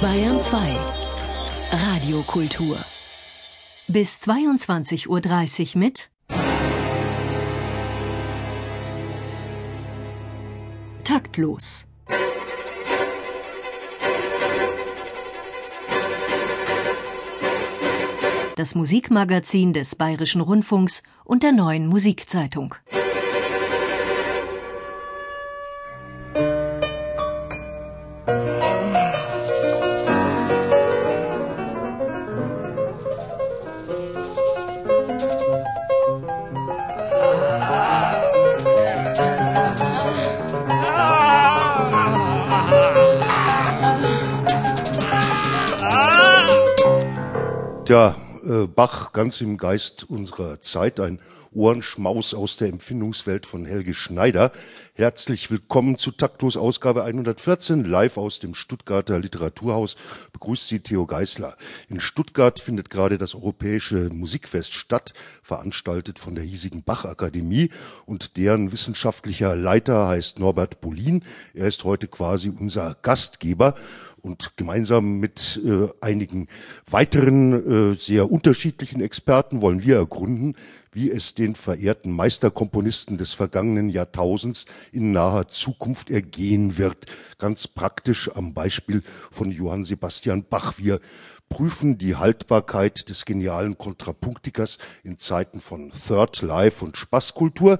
Bayern 2 Radiokultur bis 22.30 Uhr mit Taktlos. Das Musikmagazin des Bayerischen Rundfunks und der neuen Musikzeitung. Tja, äh, Bach ganz im Geist unserer Zeit, ein Ohrenschmaus aus der Empfindungswelt von Helge Schneider. Herzlich willkommen zu Taktlos Ausgabe 114, live aus dem Stuttgarter Literaturhaus. Begrüßt Sie Theo Geisler. In Stuttgart findet gerade das Europäische Musikfest statt, veranstaltet von der hiesigen Bach-Akademie und deren wissenschaftlicher Leiter heißt Norbert Bolin. Er ist heute quasi unser Gastgeber und gemeinsam mit äh, einigen weiteren äh, sehr unterschiedlichen Experten wollen wir ergründen, wie es den verehrten Meisterkomponisten des vergangenen Jahrtausends in naher Zukunft ergehen wird. Ganz praktisch am Beispiel von Johann Sebastian Bach. Wir prüfen die Haltbarkeit des genialen Kontrapunktikers in Zeiten von Third Life und Spaßkultur